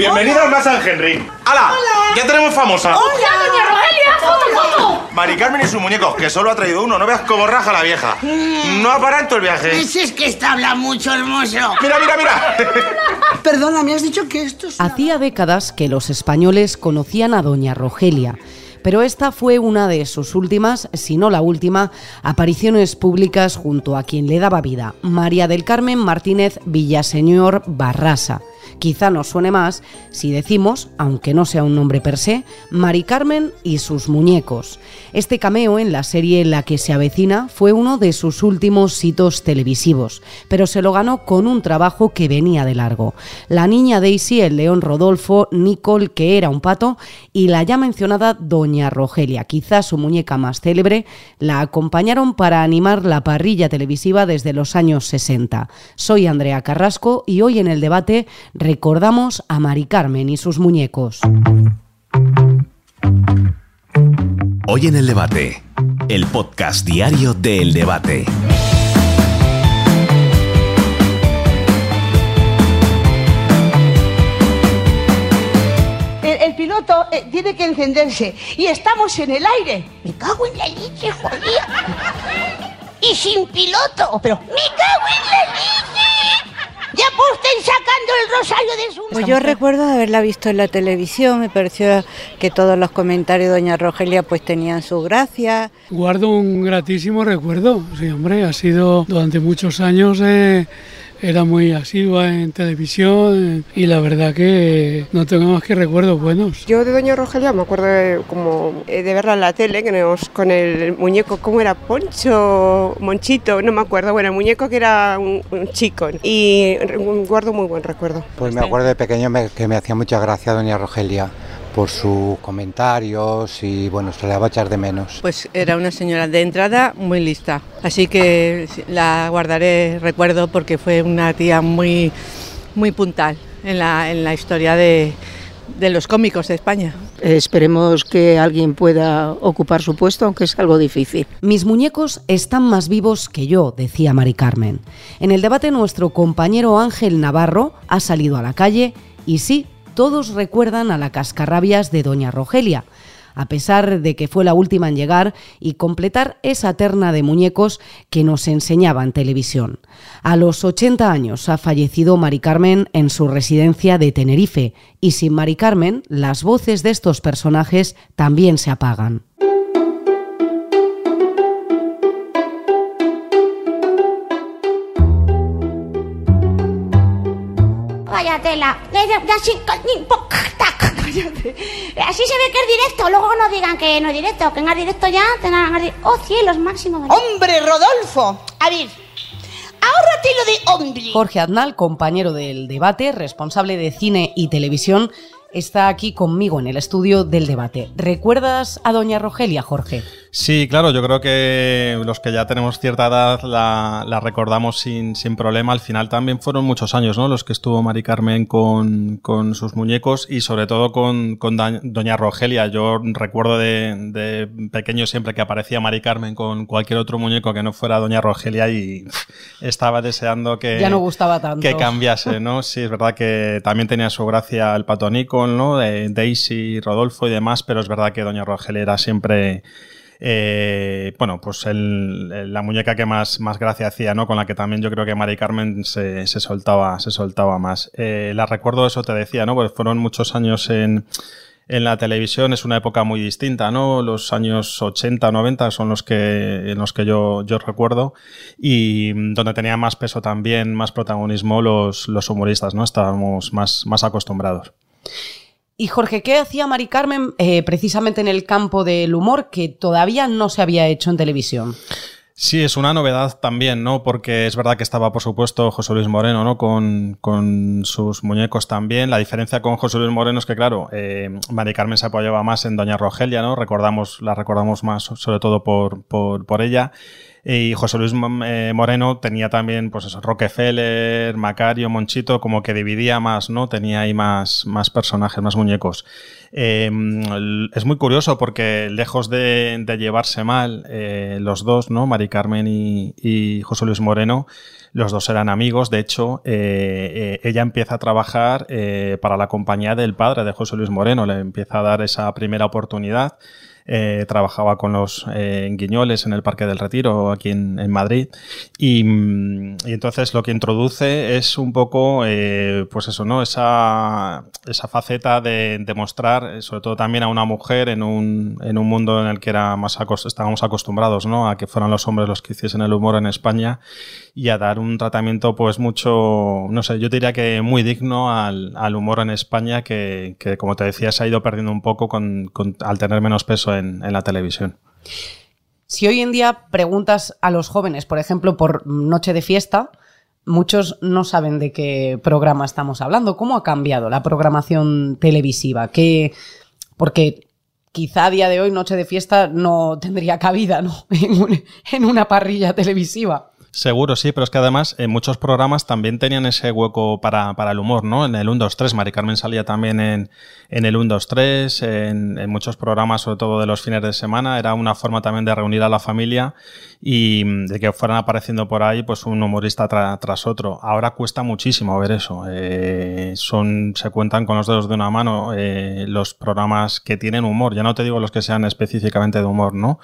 Bienvenido al más San Henry. ¡Hala! ¡Ya tenemos famosa! ¡Hola, doña Rogelia! ¡Foto, foto! Mari Carmen y sus muñecos, que solo ha traído uno. No veas cómo raja la vieja. No aparanto el viaje. Ese es que está habla mucho, hermoso. Mira, mira, mira. Perdona, me has dicho que esto es... Hacía décadas que los españoles conocían a Doña Rogelia, pero esta fue una de sus últimas, si no la última, apariciones públicas junto a quien le daba vida, María del Carmen Martínez Villaseñor Barrasa. Quizá nos suene más si decimos, aunque no sea un nombre per se, Mari Carmen y sus muñecos. Este cameo en la serie La que se avecina fue uno de sus últimos hitos televisivos, pero se lo ganó con un trabajo que venía de largo. La niña Daisy, el león Rodolfo, Nicole, que era un pato, y la ya mencionada Doña Rogelia, quizá su muñeca más célebre, la acompañaron para animar la parrilla televisiva desde los años 60. Soy Andrea Carrasco y hoy en el debate recordamos a Mari Carmen y sus muñecos. Hoy en el debate, el podcast diario de El Debate. El, el piloto eh, tiene que encenderse y estamos en el aire. Me cago en la leche, joder. Y sin piloto. Pero... ¡Me cago en la leche! Ya pues estén sacando el rosario de su... Pues yo recuerdo de haberla visto en la televisión, me pareció que todos los comentarios de Doña Rogelia pues tenían su gracia. Guardo un gratísimo recuerdo, sí hombre, ha sido durante muchos años, eh, era muy asidua en televisión y la verdad que no tengo más que recuerdos buenos. Yo de Doña Rogelia me acuerdo de, como eh, de verla en la tele, que nos, con el muñeco, ¿cómo era? Poncho, Monchito, no me acuerdo. Bueno, el muñeco que era un, un chico. Y guardo muy buen recuerdo. Pues me acuerdo de pequeño me- que me hacía mucha gracia Doña Rogelia por sus comentarios y bueno, se la va a echar de menos. Pues era una señora de entrada muy lista, así que la guardaré recuerdo porque fue una tía muy, muy puntal en la, en la historia de, de los cómicos de España. Esperemos que alguien pueda ocupar su puesto, aunque es algo difícil. Mis muñecos están más vivos que yo, decía Mari Carmen. En el debate nuestro compañero Ángel Navarro ha salido a la calle y sí, todos recuerdan a la cascarrabias de Doña Rogelia, a pesar de que fue la última en llegar y completar esa terna de muñecos que nos enseñaba en televisión. A los 80 años ha fallecido Mari Carmen en su residencia de Tenerife y sin Mari Carmen las voces de estos personajes también se apagan. Cállate. Así se ve que es directo. Luego no digan que no es directo. Que en el directo ya tengan... el ¡Oh, cielos, máximo! vale. ¡Hombre, Rodolfo! A ver, ahórrate lo de hombre. Jorge Aznal, compañero del debate, responsable de cine y televisión, está aquí conmigo en el estudio del debate. ¿Recuerdas a Doña Rogelia, Jorge? Sí, claro, yo creo que los que ya tenemos cierta edad la, la recordamos sin, sin problema. Al final también fueron muchos años, ¿no? Los que estuvo Mari Carmen con, con sus muñecos y sobre todo con, con Doña Rogelia. Yo recuerdo de, de pequeño siempre que aparecía Mari Carmen con cualquier otro muñeco que no fuera Doña Rogelia y estaba deseando que, Ya no gustaba tanto. que cambiase, ¿no? Sí, es verdad que también tenía su gracia el pato Nicol, ¿no? De Daisy, Rodolfo y demás, pero es verdad que Doña Rogelia era siempre eh, bueno, pues la muñeca que más, más gracia hacía, ¿no? Con la que también yo creo que Mari Carmen se, se soltaba, se soltaba más. Eh, la recuerdo, eso te decía, ¿no? Pues fueron muchos años en, en la televisión, es una época muy distinta, ¿no? Los años 80, 90 son los que, en los que yo, yo recuerdo y mm, donde tenía más peso también, más protagonismo los, los humoristas, ¿no? Estábamos más, más acostumbrados. Y Jorge, ¿qué hacía Mari Carmen eh, precisamente en el campo del humor que todavía no se había hecho en televisión? Sí, es una novedad también, ¿no? Porque es verdad que estaba, por supuesto, José Luis Moreno, ¿no? Con, con sus muñecos también. La diferencia con José Luis Moreno es que, claro, eh, Mari Carmen se apoyaba más en Doña Rogelia, ¿no? Recordamos, la recordamos más, sobre todo por, por, por ella. Y José Luis eh, Moreno tenía también, pues eso, Rockefeller, Macario, Monchito, como que dividía más, ¿no? Tenía ahí más, más personajes, más muñecos. Em, es muy curioso porque lejos de, llevarse mal eh, los dos, ¿no? Mari Carmen y, José Luis Moreno, los dos eran amigos. De hecho, eh, ella empieza a trabajar para la compañía del padre de José Luis Moreno, le empieza a dar esa primera oportunidad. Eh, trabajaba con los eh, guiñoles en el Parque del Retiro, aquí en, Madrid, mm, y, entonces lo que introduce es un poco, eh, pues eso, ¿no? Esa, esa faceta de, demostrar, sobre todo también a una mujer en un, en un mundo en el que era más estábamos acostumbrados, ¿no? A que fueran los hombres los que hiciesen el humor en España y a dar un tratamiento, pues mucho, no sé, yo diría que muy digno al, al humor en España que, que, como te decía, se ha ido perdiendo un poco con, con, al tener menos peso en, en la televisión. Si hoy en día preguntas a los jóvenes, por ejemplo, por Noche de Fiesta, muchos no saben de qué programa estamos hablando. ¿Cómo ha cambiado la programación televisiva? ¿Qué... Porque quizá a día de hoy Noche de Fiesta no tendría cabida en, una parrilla televisiva. Seguro, sí, pero es que además en muchos programas también tenían ese hueco para, para el humor, ¿no? En el 1, 2, 3, Mari Carmen salía también en, en el 1, 2, 3, en, muchos programas, sobre todo de los fines de semana, era una forma también de reunir a la familia y mm, de que fueran apareciendo por ahí pues un humorista tras otro. Ahora cuesta muchísimo ver eso. Eh, son, se cuentan con los dedos de una mano eh, los programas que tienen humor, ya no te digo los que sean específicamente de humor, ¿no?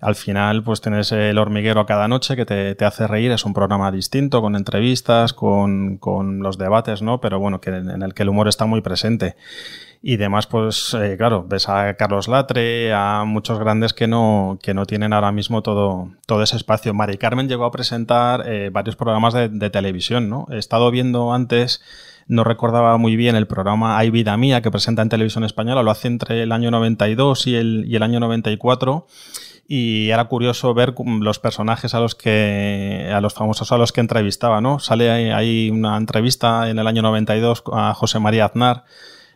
Al final pues tienes el hormiguero cada noche que te, te hace reír, es un programa distinto, con entrevistas, con, con los debates, ¿no? Pero bueno, que en el que el humor está muy presente. Y demás, pues eh, claro, ves a Carlos Latre, a muchos grandes que no, que no tienen ahora mismo todo, todo ese espacio. Mari Carmen llegó a presentar eh, varios programas de, de, televisión, ¿no? He estado viendo antes, no recordaba muy bien el programa Hay Vida Mía que presenta en televisión española, lo hace entre el año 92 y el, y el año 94 y era curioso ver los personajes a los que a los famosos a los que entrevistaba, ¿no? Sale ahí, una entrevista en el año 92 a José María Aznar.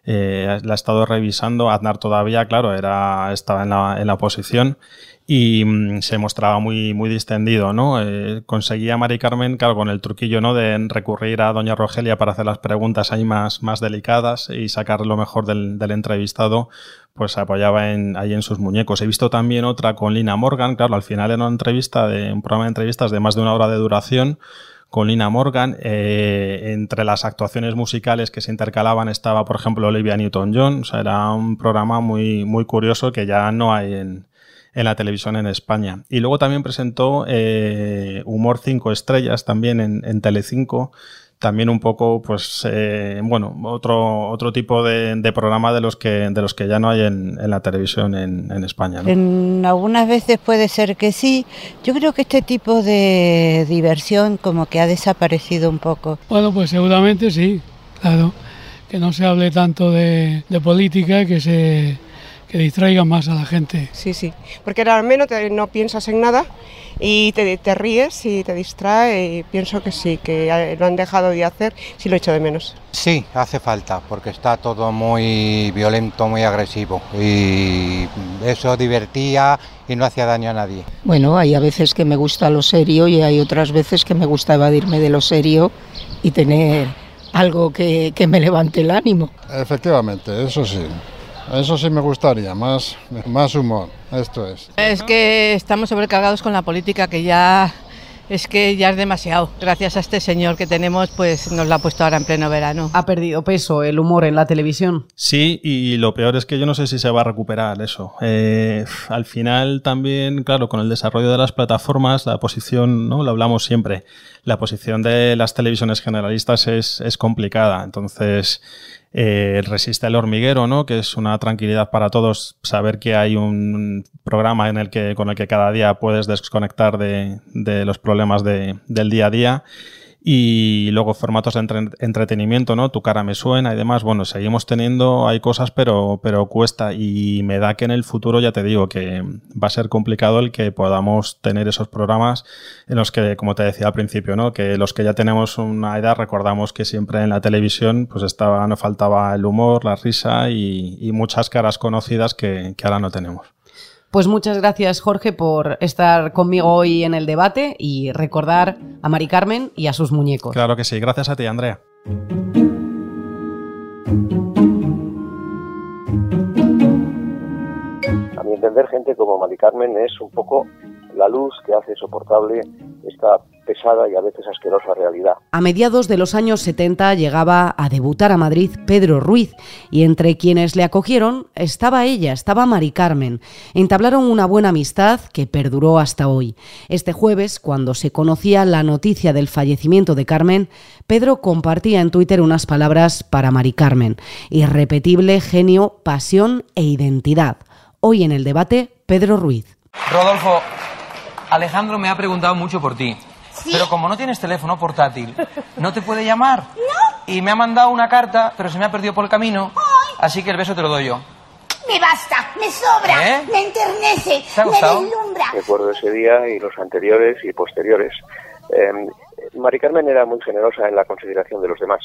Eh, la he estado revisando. Aznar todavía, claro, era, estaba en la, en la oposición y mm, se mostraba muy, muy distendido, ¿no? Eh, conseguía Mari Carmen, claro, con el truquillo, ¿no? De recurrir a Doña Rogelia para hacer las preguntas ahí más, más delicadas y sacar lo mejor del, del entrevistado, pues apoyaba en, ahí en sus muñecos. He visto también otra con Lina Morgan, claro, al final era una entrevista de, un programa de entrevistas de más de una hora de duración, con Lina Morgan. Eh, entre las actuaciones musicales que se intercalaban estaba, por ejemplo, Olivia Newton-John. O sea, era un programa muy, muy curioso que ya no hay en, en la televisión en España. Y luego también presentó eh, Humor 5 Estrellas también en, en Telecinco. También un poco, pues, eh, bueno, otro, otro tipo de, de, programa de los que, de los que ya no hay en, en la televisión en, en España. ¿no? En algunas veces puede ser que sí. Yo creo que este tipo de diversión como que ha desaparecido un poco. Bueno, pues seguramente sí, claro. Que no se hable tanto de, de política, que se que distraiga más a la gente. Sí, sí, porque al menos te, no piensas en nada y te, te, ríes y te distrae y pienso que sí, que lo han dejado de hacer, sí lo echo de menos. Sí, hace falta, porque está todo muy violento, muy agresivo y eso divertía y no hacía daño a nadie. Bueno, hay a veces que me gusta lo serio y hay otras veces que me gusta evadirme de lo serio y tener algo que, que me levante el ánimo. Efectivamente, eso sí. Eso sí me gustaría, más, más humor, esto es. Es que estamos sobrecargados con la política que ya es que ya es demasiado. Gracias a este señor que tenemos, pues nos lo ha puesto ahora en pleno verano. ¿Ha perdido peso el humor en la televisión? Sí, y lo peor es que yo no sé si se va a recuperar eso. Eh, al final también, claro, con el desarrollo de las plataformas, la posición, ¿no? Lo hablamos siempre, la posición de las televisiones generalistas es, es complicada. Entonces, eh, resiste el hormiguero, ¿no? Que es una tranquilidad para todos saber que hay un programa en el que, con el que cada día puedes desconectar de, de los problemas de, del día a día y luego formatos de entre entretenimiento, ¿no? Tu cara me suena y demás. Bueno, seguimos teniendo, hay cosas, pero, pero cuesta y me da que en el futuro, ya te digo, que va a ser complicado el que podamos tener esos programas en los que, como te decía al principio, ¿no? Que los que ya tenemos una edad recordamos que siempre en la televisión pues estaba, no faltaba el humor, la risa y, y muchas caras conocidas que, que ahora no tenemos. Pues muchas gracias, Jorge, por estar conmigo hoy en el debate y recordar a Mari Carmen y a sus muñecos. Claro que sí. Gracias a ti, Andrea. A mi entender, gente como Mari Carmen es un poco la luz que hace soportable esta pesada y a veces asquerosa realidad. A mediados de los años 70 llegaba a debutar a Madrid Pedro Ruiz y entre quienes le acogieron estaba ella, estaba Mari Carmen. Entablaron una buena amistad que perduró hasta hoy. Este jueves, cuando se conocía la noticia del fallecimiento de Carmen, Pedro compartía en Twitter unas palabras para Mari Carmen. Irrepetible genio, pasión e identidad. Hoy en el debate, Pedro Ruiz. Rodolfo, Alejandro me ha preguntado mucho por ti. Pero como no tienes teléfono portátil, no te puede llamar. No. Y me ha mandado una carta, pero se me ha perdido por el camino. Así que el beso te lo doy yo. Me basta, me sobra, ¿Eh? me enternece, ¿Te ha me deslumbra. Recuerdo ese día y los anteriores y posteriores. Eh, Mari Carmen era muy generosa en la consideración de los demás.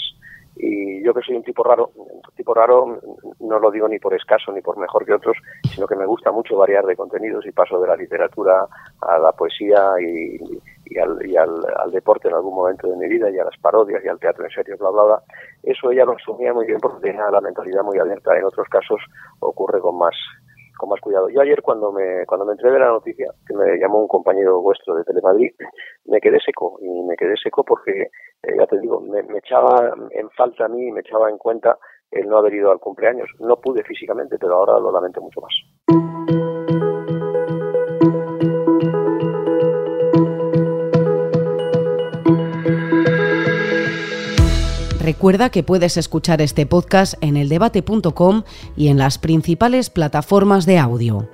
Y yo que soy un tipo raro, tipo raro no lo digo ni por escaso ni por mejor que otros, sino que me gusta mucho variar de contenidos y paso de la literatura a la poesía y, al, y al, deporte en algún momento de mi vida y a las parodias y al teatro en serio, bla, bla, bla. Eso ella lo asumía muy bien porque tenía la mentalidad muy abierta. En otros casos ocurre con más con más cuidado. Yo ayer cuando me cuando me enteré de la noticia, que me llamó un compañero vuestro de Telemadrid, me quedé seco y me quedé seco porque eh, ya te digo, me, me, echaba en falta a mí me echaba en cuenta el no haber ido al cumpleaños. No pude físicamente, pero ahora lo lamento mucho más. Recuerda que puedes escuchar este podcast en eldebate.com y en las principales plataformas de audio.